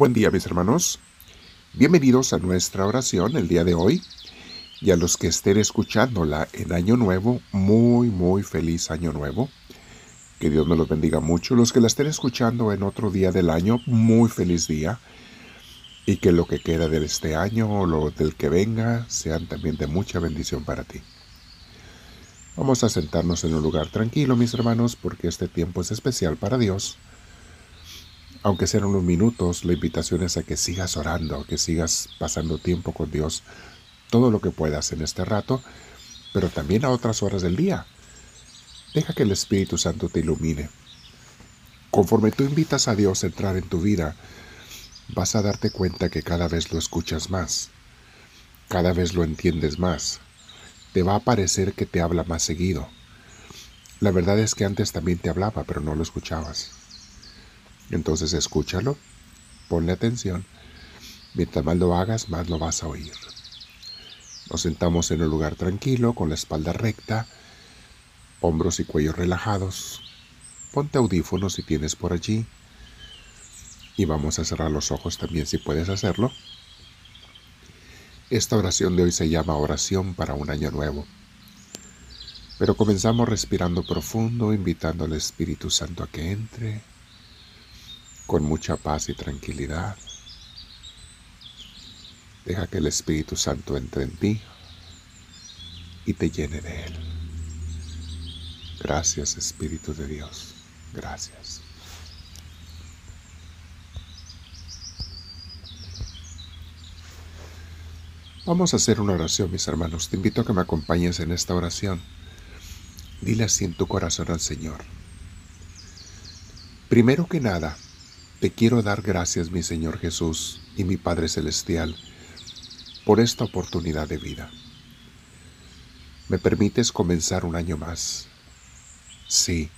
Buen día mis hermanos. Bienvenidos a nuestra oración el día de hoy y a los que estén escuchándola en Año Nuevo, muy, muy feliz Año Nuevo. Que Dios me los bendiga mucho. Los que la estén escuchando en otro día del año, muy feliz día. Y que lo que queda de este año o lo del que venga sean también de mucha bendición para ti. Vamos a sentarnos en un lugar tranquilo, mis hermanos, porque este tiempo es especial para Dios aunque sean unos minutos, la invitación es a que sigas orando, que sigas pasando tiempo con Dios, todo lo que puedas en este rato, pero también a otras horas del día. Deja que el Espíritu Santo te ilumine. Conforme tú invitas a Dios a entrar en tu vida, vas a darte cuenta que cada vez lo escuchas más, cada vez lo entiendes más. Te va a parecer que te habla más seguido. La verdad es que antes también te hablaba, pero no lo escuchabas. Entonces escúchalo, ponle atención. Mientras más lo hagas, más lo vas a oír. Nos sentamos en un lugar tranquilo, con la espalda recta, hombros y cuello relajados. Ponte audífonos si tienes por allí. Y vamos a cerrar los ojos también si puedes hacerlo. Esta oración de hoy se llama oración para un año nuevo. Pero comenzamos respirando profundo, invitando al Espíritu Santo a que entre con mucha paz y tranquilidad. Deja que el Espíritu Santo entre en ti y te llene de Él. Gracias Espíritu de Dios. Gracias. Vamos a hacer una oración, mis hermanos. Te invito a que me acompañes en esta oración. Dile así en tu corazón al Señor. Primero que nada, te quiero dar gracias, mi Señor Jesús y mi Padre Celestial, por esta oportunidad de vida. Me permites comenzar un año más. Sí,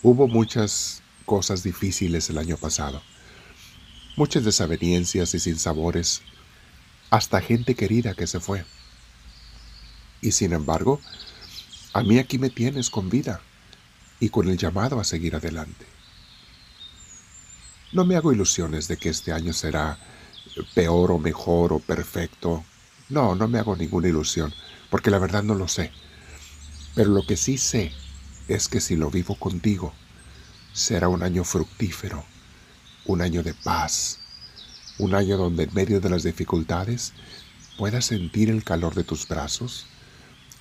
hubo muchas cosas difíciles el año pasado, muchas desavenencias y sinsabores, hasta gente querida que se fue. Y sin embargo, a mí aquí me tienes con vida y con el llamado a seguir adelante. No me hago ilusiones de que este año será peor o mejor o perfecto. No, no me hago ninguna ilusión, porque la verdad no lo sé. Pero lo que sí sé es que si lo vivo contigo, será un año fructífero, un año de paz, un año donde en medio de las dificultades puedas sentir el calor de tus brazos,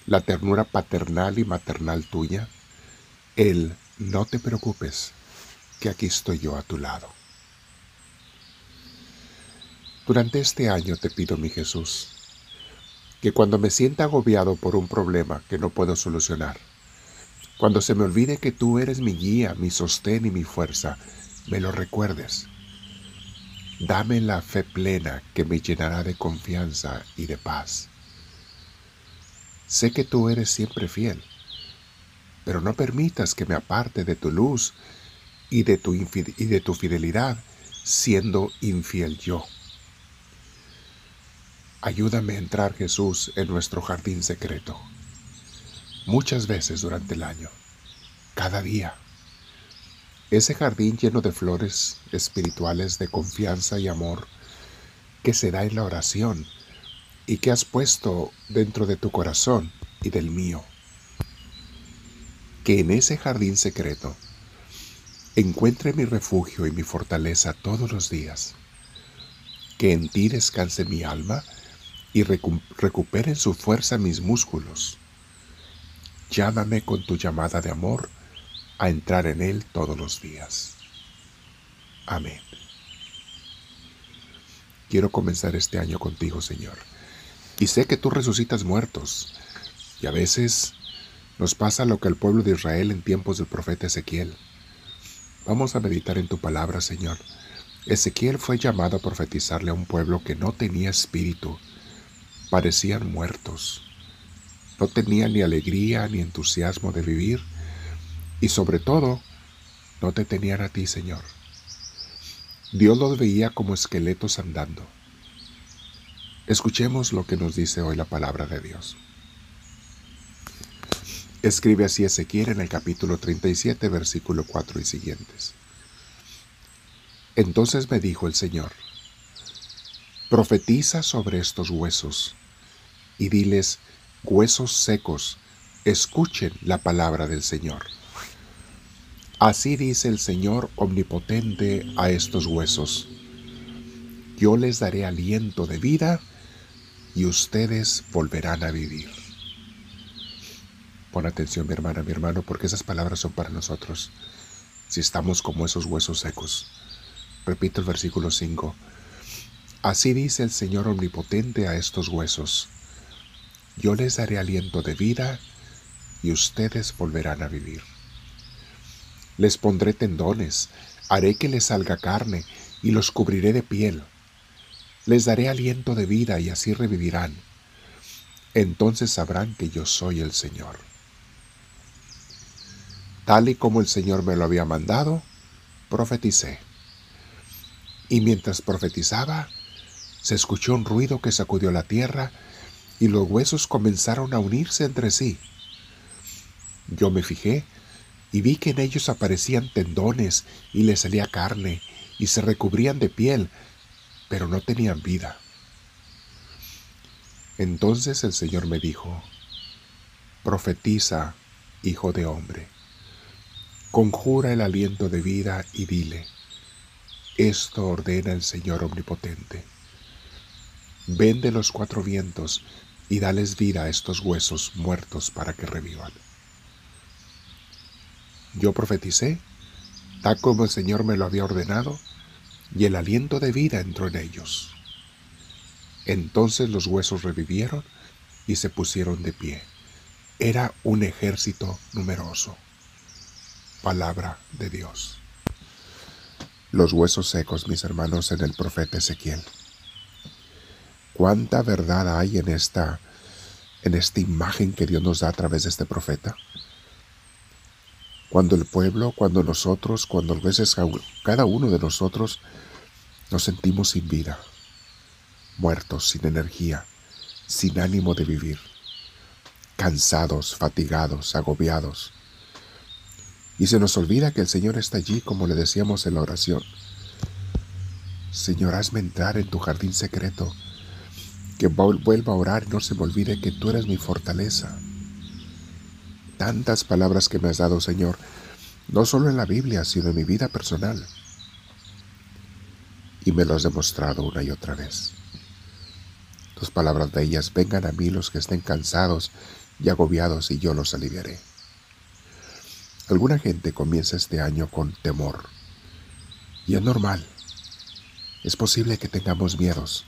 la ternura paternal y maternal tuya, el no te preocupes, que aquí estoy yo a tu lado. Durante este año te pido, mi Jesús, que cuando me sienta agobiado por un problema que no puedo solucionar, cuando se me olvide que tú eres mi guía, mi sostén y mi fuerza, me lo recuerdes. Dame la fe plena que me llenará de confianza y de paz. Sé que tú eres siempre fiel, pero no permitas que me aparte de tu luz y de tu, y de tu fidelidad siendo infiel yo. Ayúdame a entrar, Jesús, en nuestro jardín secreto. Muchas veces durante el año, cada día. Ese jardín lleno de flores espirituales de confianza y amor que se da en la oración y que has puesto dentro de tu corazón y del mío. Que en ese jardín secreto encuentre mi refugio y mi fortaleza todos los días. Que en ti descanse mi alma y recuperen su fuerza mis músculos. Llámame con tu llamada de amor a entrar en Él todos los días. Amén. Quiero comenzar este año contigo, Señor. Y sé que tú resucitas muertos. Y a veces nos pasa lo que al pueblo de Israel en tiempos del profeta Ezequiel. Vamos a meditar en tu palabra, Señor. Ezequiel fue llamado a profetizarle a un pueblo que no tenía espíritu, parecían muertos. No tenían ni alegría ni entusiasmo de vivir y sobre todo no te tenían a ti, Señor. Dios los veía como esqueletos andando. Escuchemos lo que nos dice hoy la palabra de Dios. Escribe así Ezequiel en el capítulo 37, versículo 4 y siguientes. Entonces me dijo el Señor, Profetiza sobre estos huesos y diles, huesos secos, escuchen la palabra del Señor. Así dice el Señor omnipotente a estos huesos. Yo les daré aliento de vida y ustedes volverán a vivir. Pon atención mi hermana, mi hermano, porque esas palabras son para nosotros. Si estamos como esos huesos secos. Repito el versículo 5. Así dice el Señor omnipotente a estos huesos. Yo les daré aliento de vida y ustedes volverán a vivir. Les pondré tendones, haré que les salga carne y los cubriré de piel. Les daré aliento de vida y así revivirán. Entonces sabrán que yo soy el Señor. Tal y como el Señor me lo había mandado, profeticé. Y mientras profetizaba, se escuchó un ruido que sacudió la tierra y los huesos comenzaron a unirse entre sí. Yo me fijé y vi que en ellos aparecían tendones y les salía carne y se recubrían de piel, pero no tenían vida. Entonces el Señor me dijo, profetiza, hijo de hombre, conjura el aliento de vida y dile, esto ordena el Señor omnipotente. Ven de los cuatro vientos y dales vida a estos huesos muertos para que revivan. Yo profeticé, tal como el Señor me lo había ordenado, y el aliento de vida entró en ellos. Entonces los huesos revivieron y se pusieron de pie. Era un ejército numeroso. Palabra de Dios. Los huesos secos, mis hermanos, en el profeta Ezequiel. Cuánta verdad hay en esta en esta imagen que Dios nos da a través de este profeta. Cuando el pueblo, cuando nosotros, cuando a veces cada uno de nosotros nos sentimos sin vida, muertos, sin energía, sin ánimo de vivir, cansados, fatigados, agobiados. Y se nos olvida que el Señor está allí, como le decíamos en la oración. Señor, hazme entrar en tu jardín secreto, que vuelva a orar y no se me olvide que tú eres mi fortaleza tantas palabras que me has dado, Señor, no solo en la Biblia, sino en mi vida personal. Y me lo has demostrado una y otra vez. Tus palabras de ellas, vengan a mí los que estén cansados y agobiados y yo los aliviaré. Alguna gente comienza este año con temor. Y es normal. Es posible que tengamos miedos.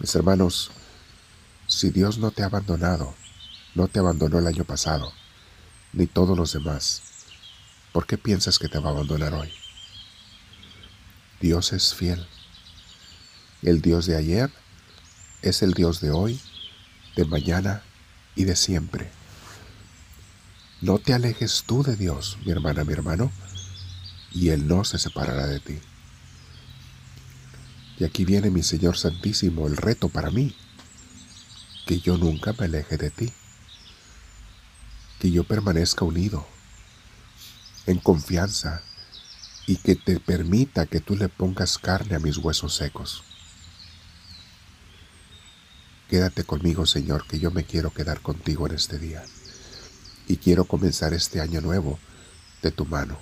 Mis hermanos, si Dios no te ha abandonado, no te abandonó el año pasado, ni todos los demás. ¿Por qué piensas que te va a abandonar hoy? Dios es fiel. El Dios de ayer es el Dios de hoy, de mañana y de siempre. No te alejes tú de Dios, mi hermana, mi hermano, y Él no se separará de ti. Y aquí viene mi Señor Santísimo, el reto para mí, que yo nunca me aleje de ti que yo permanezca unido en confianza y que te permita que tú le pongas carne a mis huesos secos. Quédate conmigo, Señor, que yo me quiero quedar contigo en este día y quiero comenzar este año nuevo de tu mano,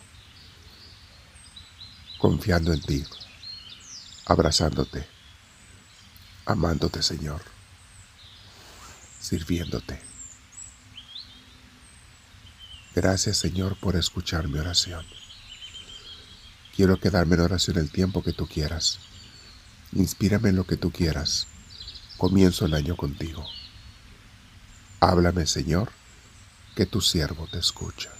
confiando en ti, abrazándote, amándote, Señor, sirviéndote. Gracias Señor por escuchar mi oración. Quiero quedarme en oración el tiempo que tú quieras. Inspírame en lo que tú quieras. Comienzo el año contigo. Háblame Señor, que tu siervo te escucha.